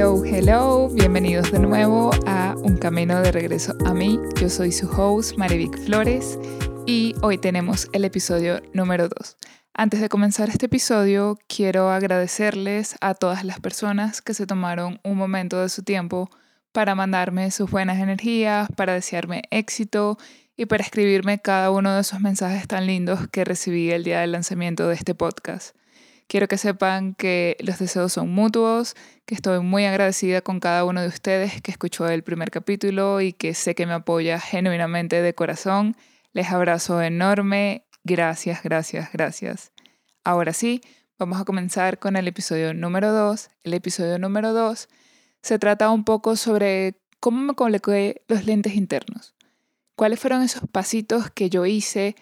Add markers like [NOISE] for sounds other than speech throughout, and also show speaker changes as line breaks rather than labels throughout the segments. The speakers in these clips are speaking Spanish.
Hello, hello, bienvenidos de nuevo a Un Camino de Regreso a mí. Yo soy su host, Marivic Flores, y hoy tenemos el episodio número 2. Antes de comenzar este episodio, quiero agradecerles a todas las personas que se tomaron un momento de su tiempo para mandarme sus buenas energías, para desearme éxito y para escribirme cada uno de esos mensajes tan lindos que recibí el día del lanzamiento de este podcast. Quiero que sepan que los deseos son mutuos, que estoy muy agradecida con cada uno de ustedes que escuchó el primer capítulo y que sé que me apoya genuinamente de corazón. Les abrazo enorme. Gracias, gracias, gracias. Ahora sí, vamos a comenzar con el episodio número 2. El episodio número 2 se trata un poco sobre cómo me coloqué los lentes internos. ¿Cuáles fueron esos pasitos que yo hice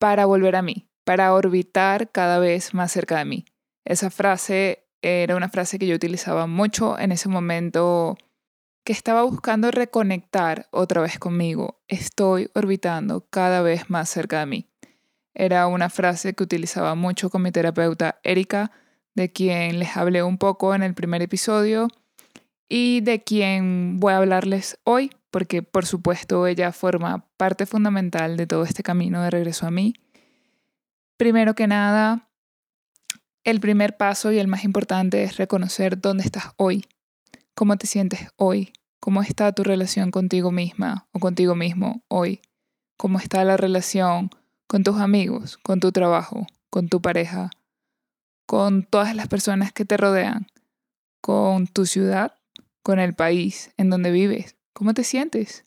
para volver a mí? Para orbitar cada vez más cerca de mí. Esa frase era una frase que yo utilizaba mucho en ese momento que estaba buscando reconectar otra vez conmigo. Estoy orbitando cada vez más cerca de mí. Era una frase que utilizaba mucho con mi terapeuta Erika, de quien les hablé un poco en el primer episodio y de quien voy a hablarles hoy, porque por supuesto ella forma parte fundamental de todo este camino de regreso a mí Primero que nada, el primer paso y el más importante es reconocer dónde estás hoy, cómo te sientes hoy, cómo está tu relación contigo misma o contigo mismo hoy, cómo está la relación con tus amigos, con tu trabajo, con tu pareja, con todas las personas que te rodean, con tu ciudad, con el país en donde vives. ¿Cómo te sientes?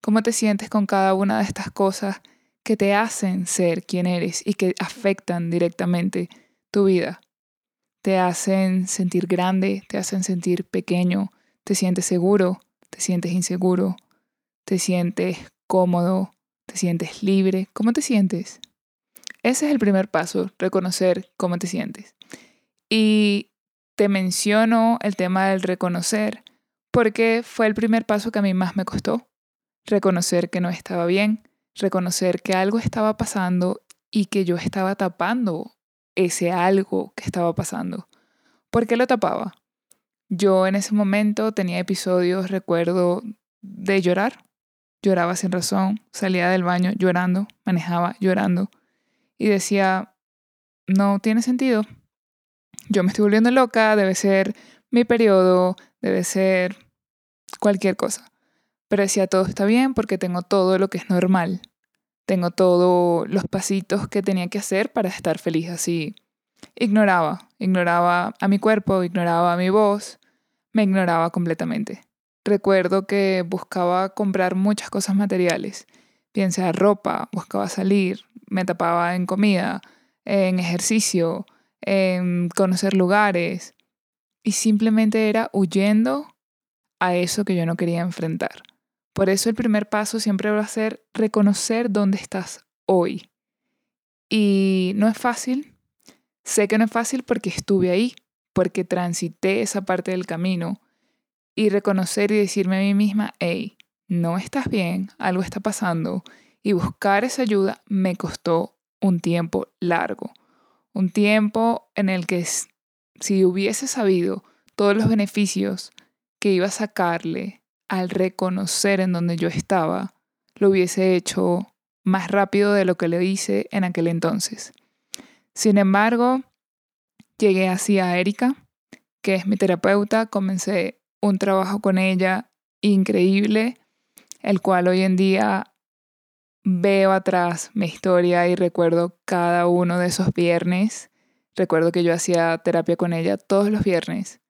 ¿Cómo te sientes con cada una de estas cosas que te hacen ser quien eres y que afectan directamente tu vida. Te hacen sentir grande, te hacen sentir pequeño, te sientes seguro, te sientes inseguro, te sientes cómodo, te sientes libre. ¿Cómo te sientes? Ese es el primer paso, reconocer cómo te sientes. Y te menciono el tema del reconocer porque fue el primer paso que a mí más me costó. Reconocer que no estaba bien, reconocer que algo estaba pasando y que yo estaba tapando ese algo que estaba pasando. ¿Por qué lo tapaba? Yo en ese momento tenía episodios, recuerdo, de llorar. Lloraba sin razón, salía del baño llorando, manejaba llorando y decía, no tiene sentido. Yo me estoy volviendo loca, debe ser mi periodo, debe ser cualquier cosa. Pero decía, todo está bien porque tengo todo lo que es normal. Tengo todos los pasitos que tenía que hacer para estar feliz así. Ignoraba, ignoraba a mi cuerpo, ignoraba a mi voz, me ignoraba completamente. Recuerdo que buscaba comprar muchas cosas materiales, piensa ropa, buscaba salir, me tapaba en comida, en ejercicio, en conocer lugares y simplemente era huyendo a eso que yo no quería enfrentar. Por eso el primer paso siempre va a ser reconocer dónde estás hoy. Y no es fácil. Sé que no es fácil porque estuve ahí, porque transité esa parte del camino. Y reconocer y decirme a mí misma, hey, no estás bien, algo está pasando. Y buscar esa ayuda me costó un tiempo largo. Un tiempo en el que si hubiese sabido todos los beneficios que iba a sacarle al reconocer en donde yo estaba, lo hubiese hecho más rápido de lo que lo hice en aquel entonces. Sin embargo, llegué así a Erika, que es mi terapeuta, comencé un trabajo con ella increíble, el cual hoy en día veo atrás mi historia y recuerdo cada uno de esos viernes. Recuerdo que yo hacía terapia con ella todos los viernes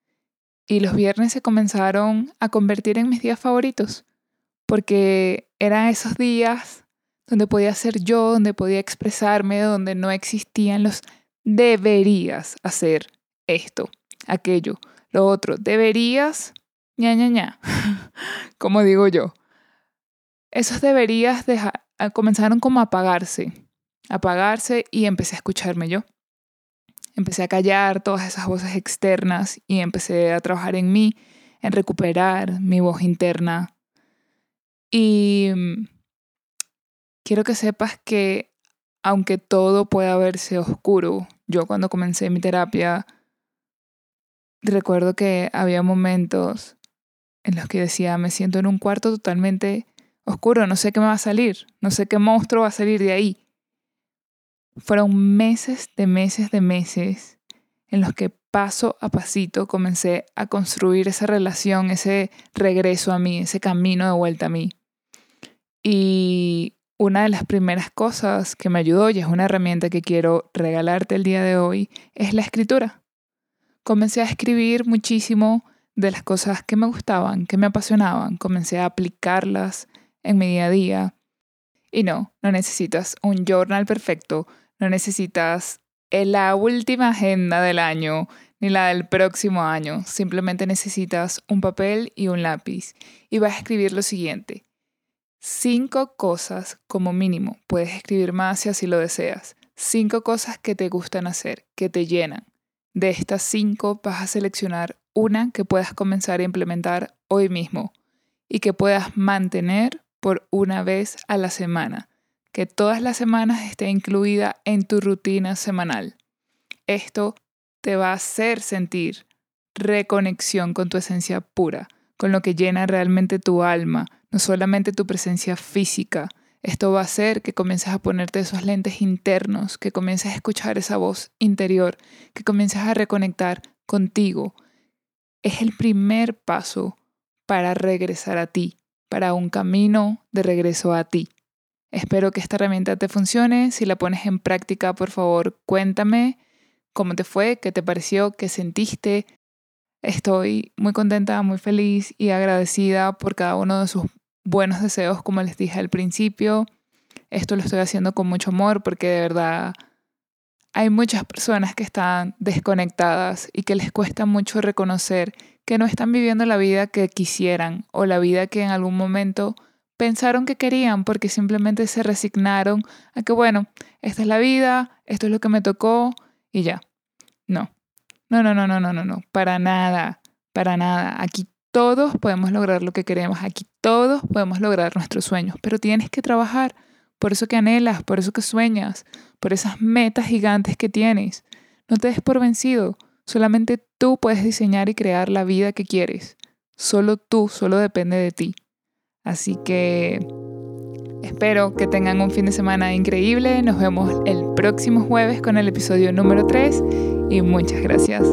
y los viernes se comenzaron a convertir en mis días favoritos, porque eran esos días donde podía ser yo, donde podía expresarme, donde no existían los deberías hacer esto, aquello, lo otro, deberías, ña, ña, ña, [LAUGHS] como digo yo. Esos deberías comenzaron como a apagarse, apagarse y empecé a escucharme yo. Empecé a callar todas esas voces externas y empecé a trabajar en mí, en recuperar mi voz interna. Y mm, quiero que sepas que aunque todo pueda verse oscuro, yo cuando comencé mi terapia recuerdo que había momentos en los que decía, me siento en un cuarto totalmente oscuro, no sé qué me va a salir, no sé qué monstruo va a salir de ahí. Fueron meses de meses de meses en los que paso a pasito comencé a construir esa relación, ese regreso a mí, ese camino de vuelta a mí. Y una de las primeras cosas que me ayudó y es una herramienta que quiero regalarte el día de hoy es la escritura. Comencé a escribir muchísimo de las cosas que me gustaban, que me apasionaban, comencé a aplicarlas en mi día a día. Y no, no necesitas un journal perfecto, no necesitas la última agenda del año ni la del próximo año, simplemente necesitas un papel y un lápiz y vas a escribir lo siguiente cinco cosas como mínimo. Puedes escribir más si así lo deseas. Cinco cosas que te gustan hacer, que te llenan. De estas cinco vas a seleccionar una que puedas comenzar a implementar hoy mismo y que puedas mantener por una vez a la semana. Que todas las semanas esté incluida en tu rutina semanal. Esto te va a hacer sentir reconexión con tu esencia pura, con lo que llena realmente tu alma, no solamente tu presencia física. Esto va a hacer que comiences a ponerte esos lentes internos, que comiences a escuchar esa voz interior, que comiences a reconectar contigo. Es el primer paso para regresar a ti, para un camino de regreso a ti. Espero que esta herramienta te funcione. Si la pones en práctica, por favor, cuéntame cómo te fue, qué te pareció, qué sentiste. Estoy muy contenta, muy feliz y agradecida por cada uno de sus buenos deseos, como les dije al principio. Esto lo estoy haciendo con mucho amor porque de verdad hay muchas personas que están desconectadas y que les cuesta mucho reconocer que no están viviendo la vida que quisieran o la vida que en algún momento pensaron que querían porque simplemente se resignaron a que, bueno, esta es la vida, esto es lo que me tocó y ya. No, no, no, no, no, no, no, no, para nada, para nada. Aquí todos podemos lograr lo que queremos, aquí todos podemos lograr nuestros sueños, pero tienes que trabajar por eso que anhelas, por eso que sueñas, por esas metas gigantes que tienes. No te des por vencido, solamente tú puedes diseñar y crear la vida que quieres. Solo tú, solo depende de ti. Así que espero que tengan un fin de semana increíble. Nos vemos el próximo jueves con el episodio número 3 y muchas gracias.